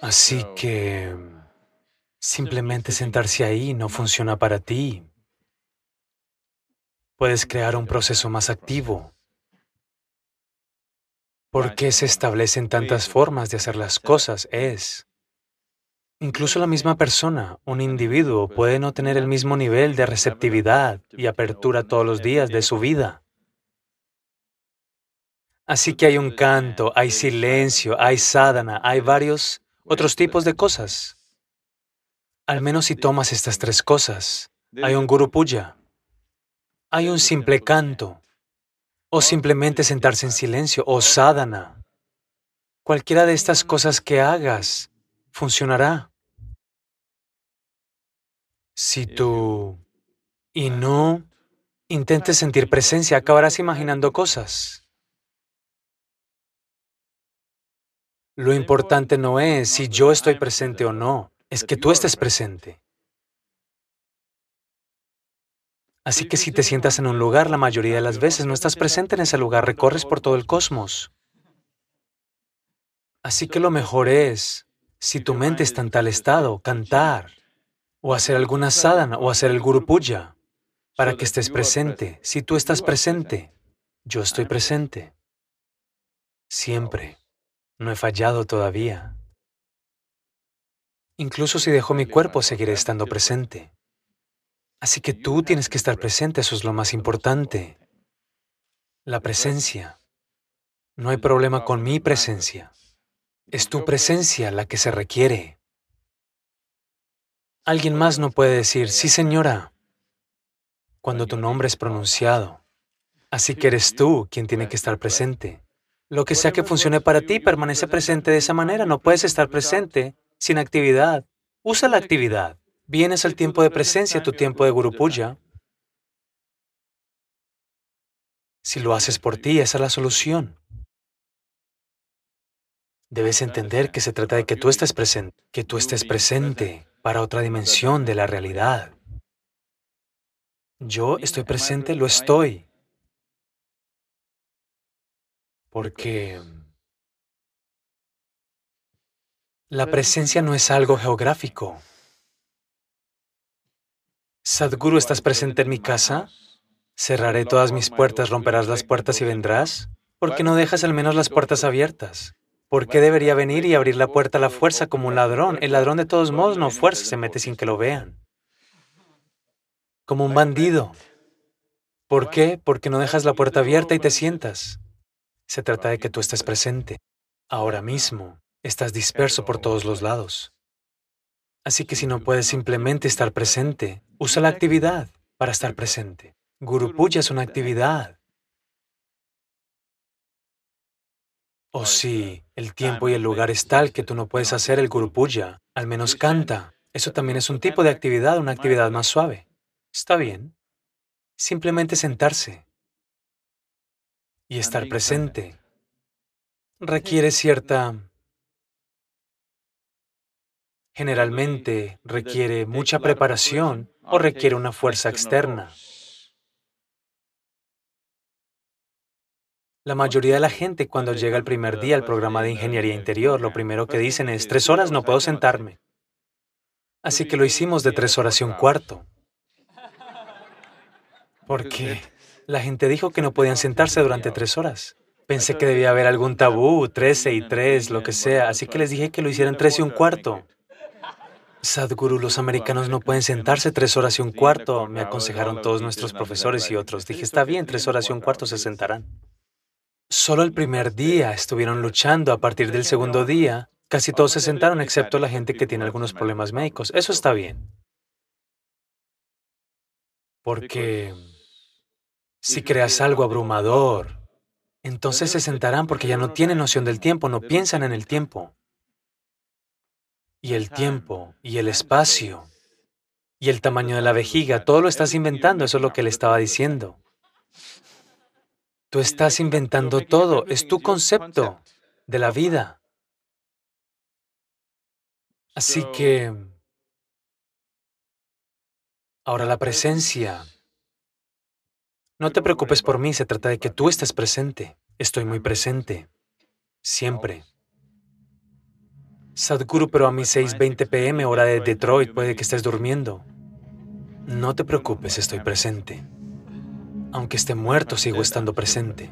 Así que simplemente sentarse ahí no funciona para ti. Puedes crear un proceso más activo. ¿Por qué se establecen tantas formas de hacer las cosas? Es Incluso la misma persona, un individuo, puede no tener el mismo nivel de receptividad y apertura todos los días de su vida. Así que hay un canto, hay silencio, hay sadhana, hay varios otros tipos de cosas. Al menos si tomas estas tres cosas, hay un guru puya, hay un simple canto, o simplemente sentarse en silencio, o sadhana. Cualquiera de estas cosas que hagas funcionará. Si tú y no intentes sentir presencia, acabarás imaginando cosas. Lo importante no es si yo estoy presente o no, es que tú estés presente. Así que si te sientas en un lugar, la mayoría de las veces no estás presente en ese lugar, recorres por todo el cosmos. Así que lo mejor es si tu mente está en tal estado, cantar, o hacer alguna sadhana, o hacer el Guru Puja, para que estés presente. Si tú estás presente, yo estoy presente. Siempre. No he fallado todavía. Incluso si dejo mi cuerpo, seguiré estando presente. Así que tú tienes que estar presente, eso es lo más importante. La presencia. No hay problema con mi presencia. Es tu presencia la que se requiere. Alguien más no puede decir, sí señora, cuando tu nombre es pronunciado. Así que eres tú quien tiene que estar presente. Lo que sea que funcione para ti, permanece presente de esa manera. No puedes estar presente sin actividad. Usa la actividad. Vienes al tiempo de presencia, tu tiempo de Guru Puja. Si lo haces por ti, esa es la solución. Debes entender que se trata de que tú estés presente, que tú estés presente para otra dimensión de la realidad. Yo estoy presente, lo estoy. Porque la presencia no es algo geográfico. Sadhguru, ¿estás presente en mi casa? Cerraré todas mis puertas, romperás las puertas y vendrás. ¿Por qué no dejas al menos las puertas abiertas? ¿Por qué debería venir y abrir la puerta a la fuerza como un ladrón? El ladrón de todos modos no fuerza, se mete sin que lo vean. Como un bandido. ¿Por qué? Porque no dejas la puerta abierta y te sientas. Se trata de que tú estés presente. Ahora mismo estás disperso por todos los lados. Así que si no puedes simplemente estar presente, usa la actividad para estar presente. Guru Puja es una actividad. O si el tiempo y el lugar es tal que tú no puedes hacer el Guru Puja, al menos canta. Eso también es un tipo de actividad, una actividad más suave. Está bien. Simplemente sentarse y estar presente requiere cierta... Generalmente requiere mucha preparación o requiere una fuerza externa. La mayoría de la gente cuando llega el primer día al programa de ingeniería interior, lo primero que dicen es, tres horas no puedo sentarme. Así que lo hicimos de tres horas y un cuarto. Porque la gente dijo que no podían sentarse durante tres horas. Pensé que debía haber algún tabú, trece y tres, lo que sea, así que les dije que lo hicieran tres y un cuarto. Sadhguru, los americanos no pueden sentarse tres horas y un cuarto, me aconsejaron todos nuestros profesores y otros. Dije, está bien, tres horas y un cuarto se sentarán. Solo el primer día estuvieron luchando. A partir del segundo día, casi todos se sentaron, excepto la gente que tiene algunos problemas médicos. Eso está bien. Porque si creas algo abrumador, entonces se sentarán porque ya no tienen noción del tiempo, no piensan en el tiempo. Y el tiempo, y el espacio, y el tamaño de la vejiga, todo lo estás inventando, eso es lo que le estaba diciendo. Tú estás inventando todo, es tu concepto de la vida. Así que ahora la presencia. No te preocupes por mí, se trata de que tú estés presente. Estoy muy presente, siempre. Sadhguru, pero a mis 6.20 pm, hora de Detroit, puede que estés durmiendo. No te preocupes, estoy presente. Aunque esté muerto, sigo estando presente.